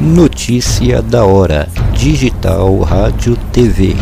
Notícia da hora. Digital Rádio TV.